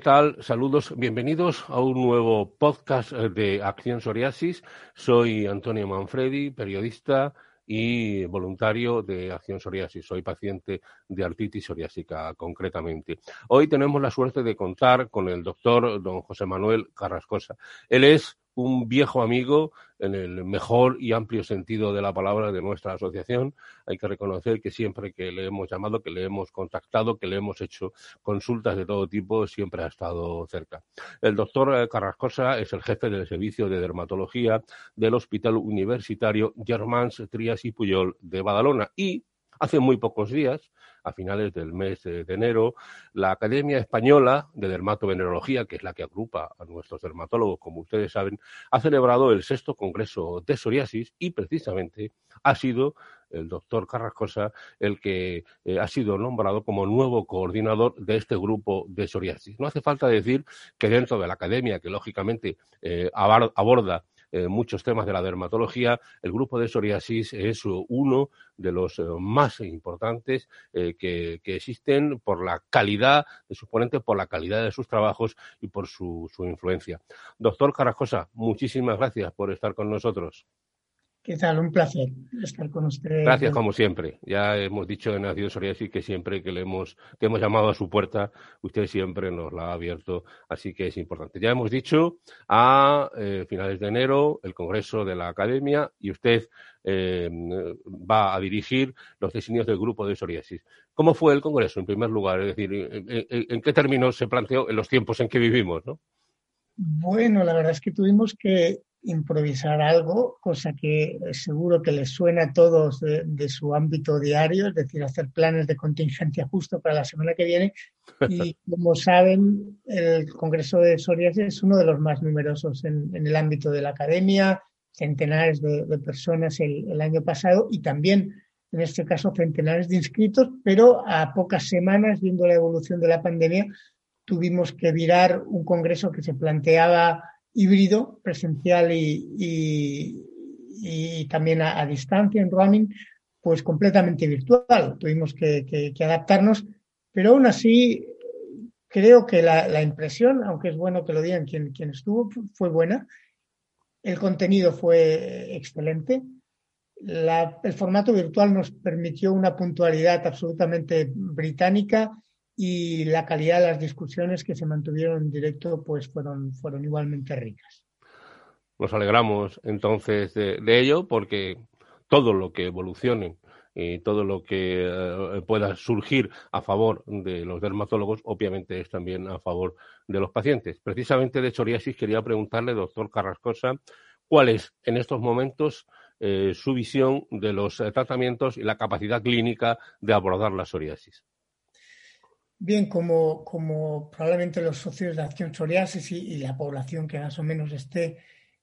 Tal? Saludos, bienvenidos a un nuevo podcast eh, de Acción Psoriasis. Soy Antonio Manfredi, periodista y voluntario de Acción Psoriasis. Soy paciente de artritis psoriásica concretamente. Hoy tenemos la suerte de contar con el doctor don José Manuel Carrascosa. Él es un viejo amigo en el mejor y amplio sentido de la palabra de nuestra asociación. Hay que reconocer que siempre que le hemos llamado, que le hemos contactado, que le hemos hecho consultas de todo tipo, siempre ha estado cerca. El doctor eh, Carrascosa es el jefe del servicio de dermatología del Hospital Universitario Germans Trias y Puyol de Badalona y hace muy pocos días a finales del mes de enero, la Academia Española de Dermatovenerología, que es la que agrupa a nuestros dermatólogos, como ustedes saben, ha celebrado el sexto Congreso de Psoriasis y precisamente ha sido el doctor Carrascosa el que eh, ha sido nombrado como nuevo coordinador de este grupo de psoriasis. No hace falta decir que dentro de la academia, que lógicamente eh, aborda eh, muchos temas de la dermatología, el grupo de psoriasis es uno de los eh, más importantes eh, que, existen por la calidad de sus ponentes, por la calidad de sus trabajos y por su, su influencia. Doctor Carrascosa, muchísimas gracias por estar con nosotros. ¿Qué tal? Un placer estar con usted. Gracias, como siempre. Ya hemos dicho en Nacido Psoriasis que siempre que le hemos, que hemos llamado a su puerta, usted siempre nos la ha abierto, así que es importante. Ya hemos dicho a eh, finales de enero el Congreso de la Academia y usted eh, va a dirigir los diseños del grupo de psoriasis. ¿Cómo fue el Congreso, en primer lugar? Es decir, ¿en, qué términos se planteó en los tiempos en que vivimos? ¿no? Bueno, la verdad es que tuvimos que improvisar algo, cosa que seguro que les suena a todos de, su ámbito diario, es decir, hacer planes de contingencia justo para la semana que viene. Y como saben, el Congreso de Psoriasis es uno de los más numerosos en, el ámbito de la academia, centenares de, personas el, año pasado y también, en este caso, centenares de inscritos, pero a pocas semanas, viendo la evolución de la pandemia, tuvimos que virar un congreso que se planteaba híbrido, presencial y, y, también a, distancia en roaming, pues completamente virtual. Tuvimos que, adaptarnos, pero aún así creo que la, impresión, aunque es bueno que lo digan quien, quien estuvo, fue buena. El contenido fue excelente. el formato virtual nos permitió una puntualidad absolutamente británica y la calidad de las discusiones que se mantuvieron en directo pues fueron, fueron igualmente ricas. Nos alegramos entonces de, ello porque todo lo que evolucione y todo lo que eh, pueda surgir a favor de los dermatólogos, obviamente es también a favor de los pacientes. Precisamente de psoriasis quería preguntarle, doctor Carrascosa, cuál es en estos momentos eh, su visión de los eh, tratamientos y la capacidad clínica de abordar la psoriasis. Bien, como, como probablemente los socios de Acción Psoriasis y, la población que más o menos esté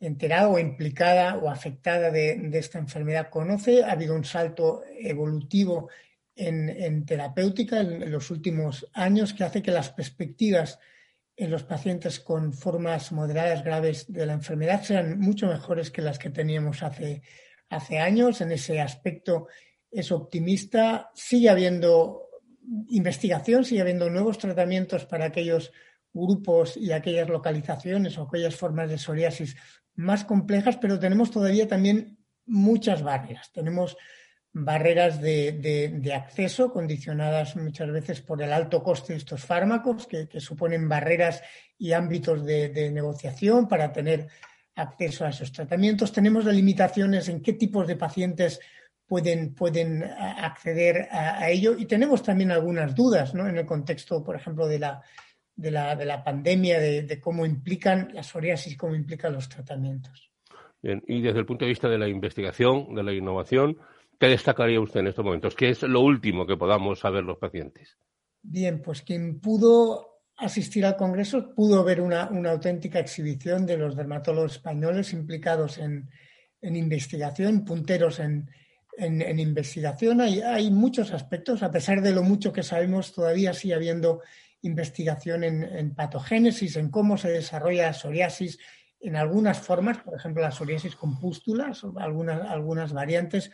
enterada o implicada o afectada de, esta enfermedad conoce, ha habido un salto evolutivo en, terapéutica en, los últimos años que hace que las perspectivas en los pacientes con formas moderadas graves de la enfermedad sean mucho mejores que las que teníamos hace, hace años. En ese aspecto es optimista. Sigue habiendo investigación, sigue habiendo nuevos tratamientos para aquellos grupos y aquellas localizaciones o aquellas formas de psoriasis más complejas, pero tenemos todavía también muchas barreras. Tenemos barreras de, acceso condicionadas muchas veces por el alto coste de estos fármacos, que, suponen barreras y ámbitos de, negociación para tener acceso a esos tratamientos. Tenemos limitaciones en qué tipos de pacientes pueden, pueden acceder a, ello. Y tenemos también algunas dudas ¿no? en el contexto, por ejemplo, de la, de la, de la pandemia, de, cómo implican la psoriasis, cómo implican los tratamientos. Bien, y desde el punto de vista de la investigación, de la innovación, ¿qué destacaría usted en estos momentos? ¿Qué es lo último que podamos saber los pacientes? Bien, pues quien pudo asistir al Congreso pudo ver una, auténtica exhibición de los dermatólogos españoles implicados en, investigación, punteros en, investigación. Hay, muchos aspectos, a pesar de lo mucho que sabemos, todavía sigue habiendo investigación en, patogénesis, en cómo se desarrolla la psoriasis en algunas formas, por ejemplo, la psoriasis con pústulas algunas, algunas variantes.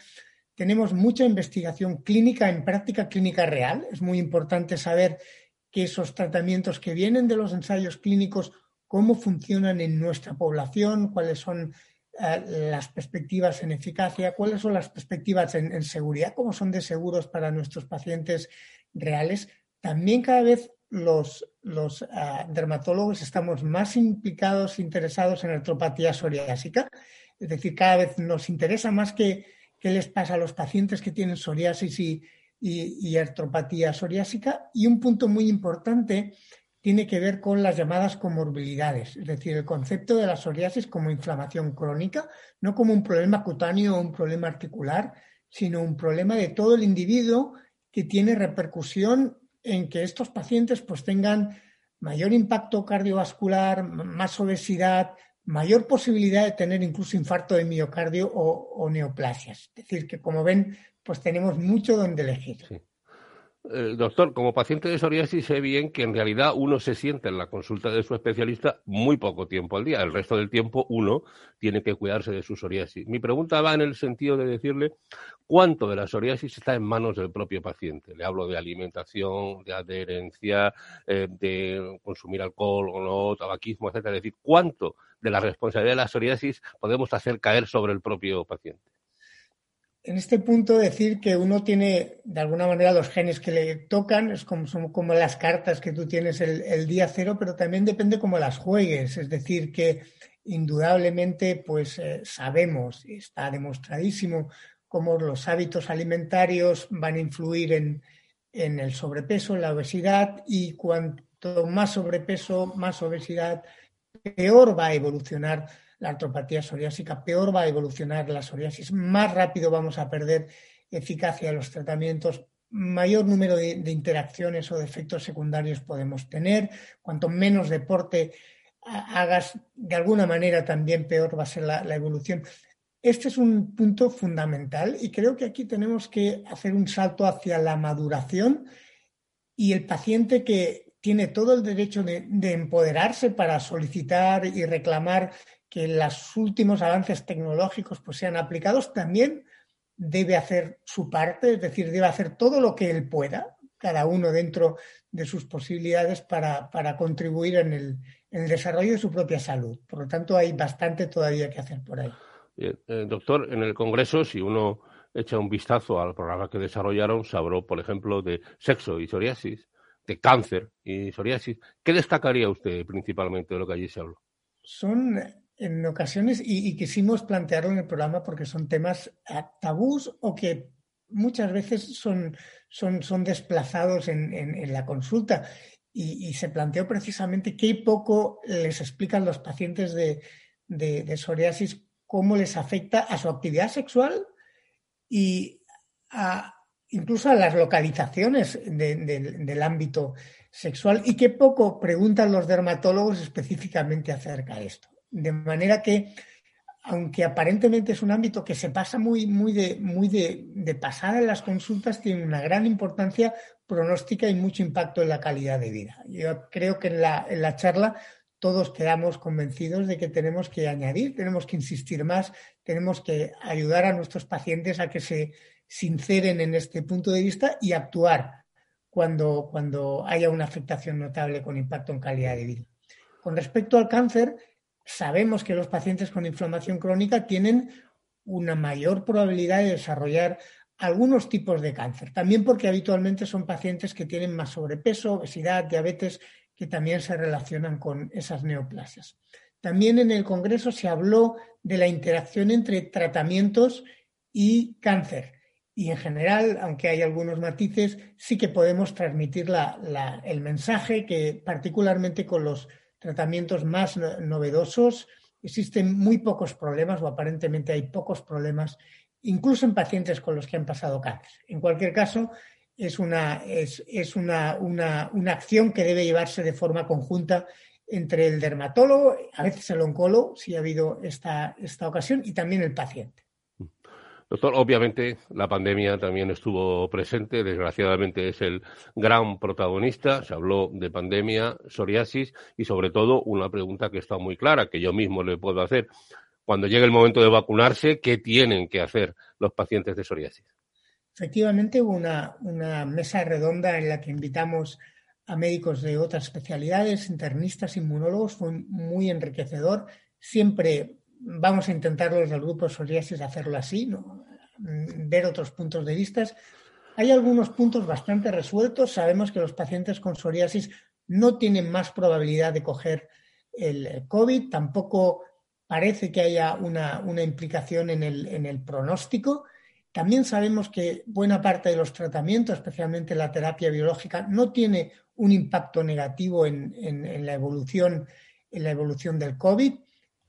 Tenemos mucha investigación clínica en práctica clínica real. Es muy importante saber que esos tratamientos que vienen de los ensayos clínicos, cómo funcionan en nuestra población, cuáles son las perspectivas en eficacia, cuáles son las perspectivas en, seguridad, cómo son de seguros para nuestros pacientes reales. También cada vez los, los eh, dermatólogos estamos más implicados, interesados en artropatía psoriásica. Es decir, cada vez nos interesa más qué les pasa a los pacientes que tienen psoriasis y, y, artropatía psoriásica. Y un punto muy importante tiene que ver con las llamadas comorbilidades, es decir, el concepto de la psoriasis como inflamación crónica, no como un problema cutáneo o un problema articular, sino un problema de todo el individuo que tiene repercusión en que estos pacientes pues tengan mayor impacto cardiovascular, más obesidad, mayor posibilidad de tener incluso infarto de miocardio o, neoplasias. Es decir, que como ven, pues tenemos mucho donde elegir. Doctor, como paciente de psoriasis sé bien que en realidad uno se siente en la consulta de su especialista muy poco tiempo al día. El resto del tiempo uno tiene que cuidarse de su psoriasis. Mi pregunta va en el sentido de decirle cuánto de la psoriasis está en manos del propio paciente. Le hablo de alimentación, de adherencia, eh, de consumir alcohol o no, tabaquismo, etcétera. Es decir, cuánto de la responsabilidad de la psoriasis podemos hacer caer sobre el propio paciente en este punto decir que uno tiene de alguna manera los genes que le tocan, es como, son como las cartas que tú tienes el, día cero, pero también depende cómo las juegues. Es decir, que indudablemente pues eh, sabemos, está demostradísimo, cómo los hábitos alimentarios van a influir en, en el sobrepeso, en la obesidad, y cuanto más sobrepeso, más obesidad, peor va a evolucionar la artropatía psoriásica, peor va a evolucionar la psoriasis, más rápido vamos a perder eficacia de los tratamientos, mayor número de, interacciones o de efectos secundarios podemos tener, cuanto menos deporte hagas, de alguna manera también peor va a ser la, evolución. Este es un punto fundamental y creo que aquí tenemos que hacer un salto hacia la maduración y el paciente que tiene todo el derecho de, de empoderarse para solicitar y reclamar que los últimos avances tecnológicos pues, sean aplicados, también debe hacer su parte, es decir, debe hacer todo lo que él pueda, cada uno dentro de sus posibilidades para, contribuir en el, desarrollo de su propia salud. Por lo tanto, hay bastante todavía que hacer por ahí. Bien, eh, doctor, en el Congreso, si uno echa un vistazo al programa que desarrollaron, se habló, por ejemplo, de sexo y psoriasis, de cáncer y psoriasis. ¿Qué destacaría usted principalmente de lo que allí se habló? Son en ocasiones y, quisimos plantearlo en el programa porque son temas tabús o que muchas veces son, son, son desplazados en, en, la consulta. Y, se planteó precisamente qué poco les explican los pacientes de, de, psoriasis cómo les afecta a su actividad sexual y a, incluso a las localizaciones del ámbito sexual y qué poco preguntan los dermatólogos específicamente acerca de esto. De manera que, aunque aparentemente es un ámbito que se pasa muy, muy, de, muy de, pasada en las consultas, tiene una gran importancia pronóstica y mucho impacto en la calidad de vida. Yo creo que en la, en la charla todos quedamos convencidos de que tenemos que añadir, tenemos que insistir más, tenemos que ayudar a nuestros pacientes a que se sinceren en este punto de vista y actuar cuando, cuando haya una afectación notable con impacto en calidad de vida. Con respecto al cáncer, sabemos que los pacientes con inflamación crónica tienen una mayor probabilidad de desarrollar algunos tipos de cáncer, también porque habitualmente son pacientes que tienen más sobrepeso, obesidad, diabetes, que también se relacionan con esas neoplasias. También en el Congreso se habló de la interacción entre tratamientos y cáncer y en general, aunque hay algunos matices, sí que podemos transmitir el mensaje que particularmente con los tratamientos más novedosos existen muy pocos problemas o aparentemente hay pocos problemas, incluso en pacientes con los que han pasado cáncer. En cualquier caso, es una, es, una, una, una acción que debe llevarse de forma conjunta entre el dermatólogo, a veces el oncólogo, si ha habido esta, esta ocasión, y también el paciente. Doctor, obviamente la pandemia también estuvo presente, desgraciadamente es el gran protagonista, se habló de pandemia, psoriasis y sobre todo una pregunta que está muy clara, que yo mismo le puedo hacer. Cuando llegue el momento de vacunarse, ¿qué tienen que hacer los pacientes de psoriasis? Efectivamente, hubo una, una mesa redonda en la que invitamos a médicos de otras especialidades, internistas, inmunólogos, fue muy enriquecedor. Siempre vamos a intentar desde el grupo psoriasis hacerlo así. Mm, ver otros puntos de vista. Hay algunos puntos bastante resueltos. Sabemos que los pacientes con psoriasis no tienen más probabilidad de coger el COVID, tampoco parece que haya una, implicación en el, en el, pronóstico. También sabemos que buena parte de los tratamientos, especialmente la terapia biológica, no tiene un impacto negativo en, en la, evolución, en la evolución del COVID.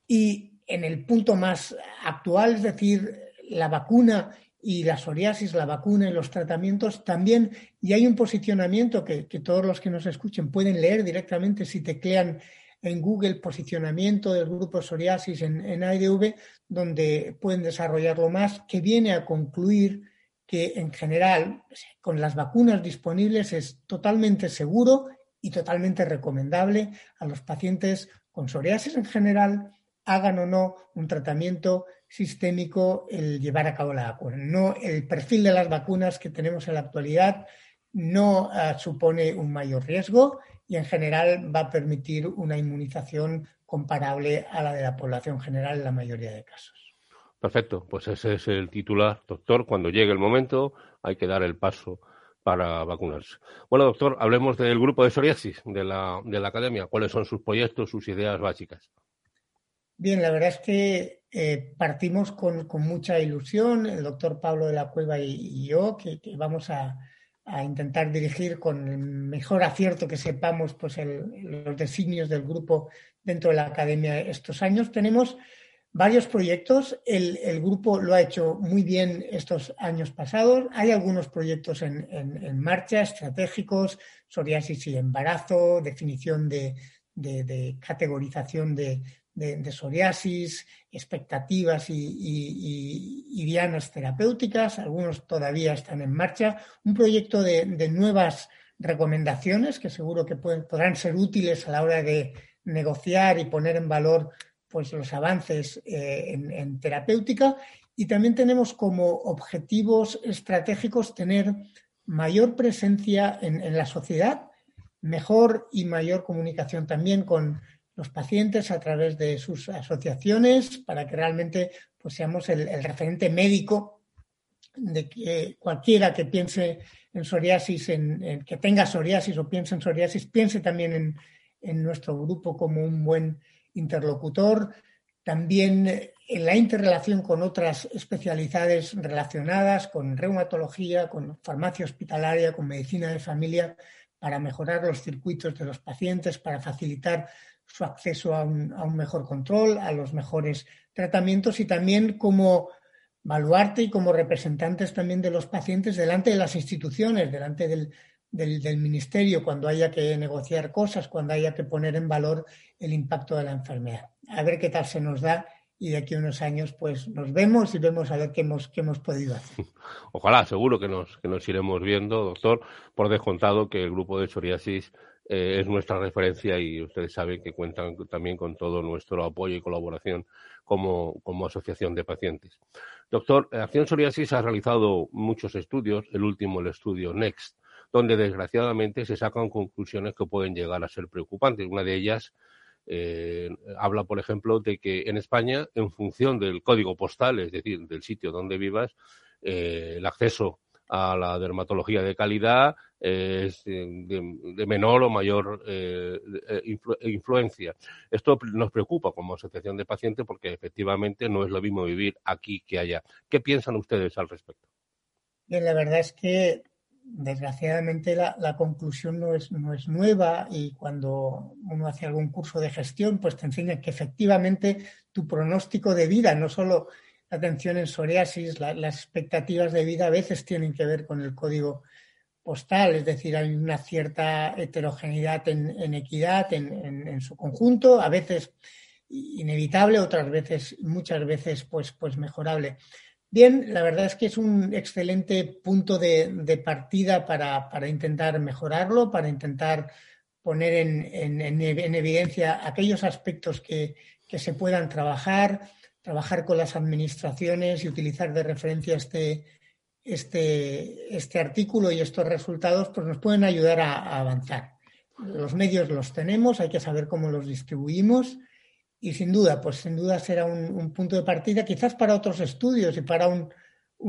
Y en el punto más actual, es decir, la vacuna y la psoriasis, la vacuna y los tratamientos también, y hay un posicionamiento que, todos los que nos escuchen pueden leer directamente si teclean en Google posicionamiento del grupo psoriasis en, en AIDV, donde pueden desarrollarlo más, que viene a concluir que en general, con las vacunas disponibles, es totalmente seguro y totalmente recomendable a los pacientes con psoriasis en general hagan o no un tratamiento sistémico el llevar a cabo la vacuna. No, el perfil de las vacunas que tenemos en la actualidad no ah, supone un mayor riesgo y en general va a permitir una inmunización comparable a la de la población general en la mayoría de casos. Perfecto, pues ese es el titular, doctor. Cuando llegue el momento hay que dar el paso para vacunarse. Bueno, doctor, hablemos del grupo de psoriasis de la, de la academia. ¿Cuáles son sus proyectos, sus ideas básicas? Bien, la verdad es que eh, partimos con, mucha ilusión, el doctor Pablo de la Cueva y, yo, que, vamos a, intentar dirigir con el mejor acierto que sepamos pues los designios del grupo dentro de la academia estos años. Tenemos varios proyectos, el, grupo lo ha hecho muy bien estos años pasados, hay algunos proyectos en, marcha, estratégicos, psoriasis y embarazo, definición de categorización de, de, psoriasis, expectativas y, dianas terapéuticas, algunos todavía están en marcha, un proyecto de, nuevas recomendaciones que seguro que podrán ser útiles a la hora de negociar y poner en valor pues, los avances eh, en, terapéutica. Y también tenemos como objetivos estratégicos tener mayor presencia en la sociedad, mejor y mayor comunicación también con los pacientes a través de sus asociaciones para que realmente pues, seamos el, referente médico de que cualquiera que piense en psoriasis, en, que tenga psoriasis o piense en psoriasis, piense también en, nuestro grupo como un buen interlocutor. También en la interrelación con otras especialidades relacionadas, con reumatología, con farmacia hospitalaria, con medicina de familia, para mejorar los circuitos de los pacientes, para facilitar su acceso a un, mejor control, a los mejores tratamientos y también como baluarte y como representantes también de los pacientes delante de las instituciones, delante del, del, ministerio, cuando haya que negociar cosas, cuando haya que poner en valor el impacto de la enfermedad. A ver qué tal se nos da y de aquí a unos años pues nos vemos y vemos a ver qué hemos, qué hemos podido hacer. Ojalá, seguro que nos, que nos iremos viendo, doctor, por descontado que el grupo de psoriasis eh, es nuestra referencia y ustedes saben que cuentan también con todo nuestro apoyo y colaboración como, asociación de pacientes. Doctor, Acción Psoriasis ha realizado muchos estudios, el último el estudio NEXT, donde desgraciadamente se sacan conclusiones que pueden llegar a ser preocupantes. Una de ellas eh, habla, por ejemplo, de que en España, en función del código postal, es decir, del sitio donde vivas, eh, el acceso a la dermatología de calidad es de, menor o mayor eh, eh, influencia. Esto nos preocupa como asociación de pacientes porque efectivamente no es lo mismo vivir aquí que allá. ¿Qué piensan ustedes al respecto? Bien, la verdad es que desgraciadamente la, conclusión no es, no es nueva y cuando uno hace algún curso de gestión, pues te enseña que efectivamente tu pronóstico de vida, no solo la atención en psoriasis, las expectativas de vida a veces tienen que ver con el código postal, es decir, hay una cierta heterogeneidad en, equidad en, su conjunto, a veces inevitable, otras veces, muchas veces, pues, pues mejorable. Bien, la verdad es que es un excelente punto de, partida para, intentar mejorarlo, para intentar poner en, evidencia aquellos aspectos que, se puedan trabajar, trabajar con las administraciones y utilizar de referencia este, este, este artículo y estos resultados, pues nos pueden ayudar a avanzar. Los medios los tenemos, hay que saber cómo los distribuimos y sin duda, pues sin duda será un, punto de partida, quizás para otros estudios y para un,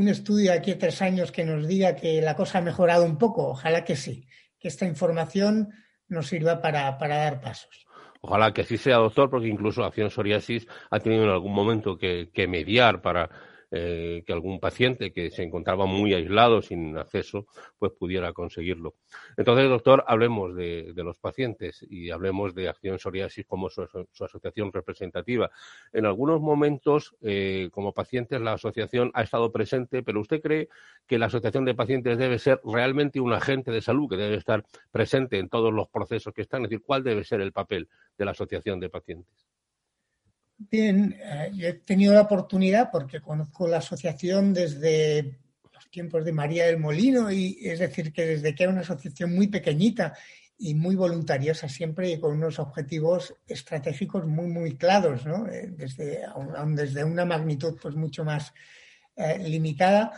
estudio aquí a tres años que nos diga que la cosa ha mejorado un poco. Ojalá que sí, que esta información nos sirva para, dar pasos. Ojalá que así sea, doctor, porque incluso Acción Psoriasis ha tenido en algún momento que mediar para eh, que algún paciente que se encontraba muy aislado, sin acceso, pues pudiera conseguirlo. Entonces, doctor, hablemos de, los pacientes y hablemos de Acción Psoriasis como su, asociación representativa. En algunos momentos, eh, como pacientes, la asociación ha estado presente, pero ¿usted cree que la asociación de pacientes debe ser realmente un agente de salud que debe estar presente en todos los procesos que están? Es decir, ¿cuál debe ser el papel de la asociación de pacientes? Bien, eh, yo he tenido la oportunidad, porque conozco la asociación desde los tiempos de María del Molino, y es decir, que desde que era una asociación muy pequeñita y muy voluntariosa siempre y con unos objetivos estratégicos muy, muy claros, ¿no? Eh, desde, desde una magnitud pues mucho más eh, limitada.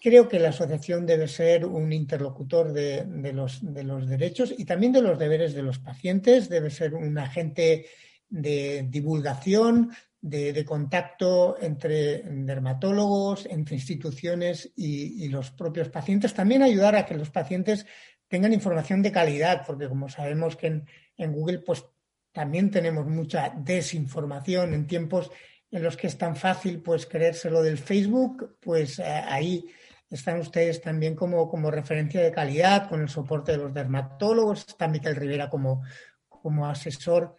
creo que la asociación debe ser un interlocutor de, los, de los derechos y también de los deberes de los pacientes, debe ser un agente de divulgación, de, contacto entre dermatólogos, entre instituciones y, los propios pacientes. También ayudar a que los pacientes tengan información de calidad, porque como sabemos que en, Google pues también tenemos mucha desinformación en tiempos en los que es tan fácil pues creérselo del Facebook, pues ahí están ustedes también como, como referencia de calidad, con el soporte de los dermatólogos, está Miquel Rivera como, como asesor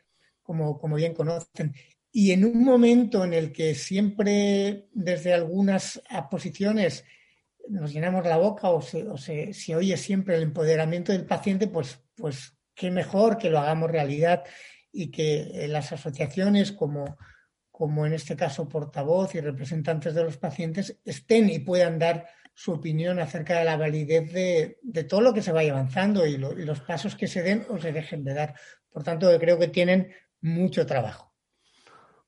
como, bien conocen. Y en un momento en el que siempre desde algunas posiciones nos llenamos la boca o se, oye siempre el empoderamiento del paciente, pues, pues qué mejor que lo hagamos realidad y que las asociaciones como, como en este caso portavoz y representantes de los pacientes estén y puedan dar su opinión acerca de la validez de, todo lo que se vaya avanzando y, y, los pasos que se den o se dejen de dar. Por tanto, creo que tienen mucho trabajo.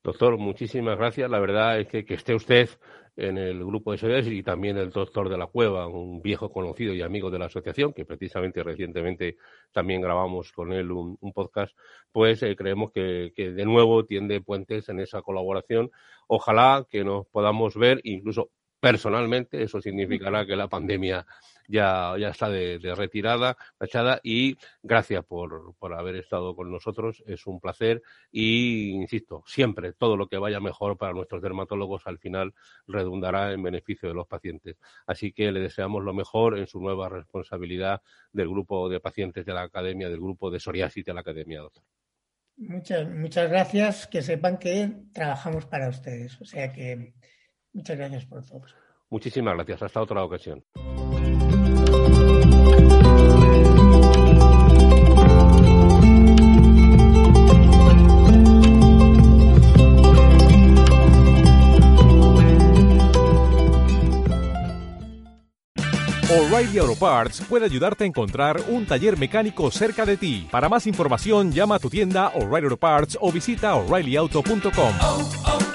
Doctor, muchísimas gracias. La verdad es que, que esté usted en el grupo de seguridad y también el doctor de la Cueva, un viejo conocido y amigo de la asociación, que precisamente recientemente también grabamos con él un, podcast, pues eh, creemos que, que, de nuevo tiende puentes en esa colaboración. Ojalá que nos podamos ver, incluso personalmente, eso significará que la pandemia ya, ya está de, retirada, fachada, y gracias por, por, haber estado con nosotros, es un placer y, insisto, siempre todo lo que vaya mejor para nuestros dermatólogos al final redundará en beneficio de los pacientes. Así que le deseamos lo mejor en su nueva responsabilidad del grupo de pacientes de la Academia, del grupo de psoriasis de la Academia, doctor. Muchas, muchas gracias. Que sepan que trabajamos para ustedes. O sea que muchas gracias por todo. Muchísimas gracias. Hasta otra ocasión. O'Reilly Auto Parts puede ayudarte a encontrar un taller mecánico cerca de ti. Para más información, llama a tu tienda O'Reilly Auto Parts o visita oreillyauto.com.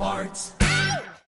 parts.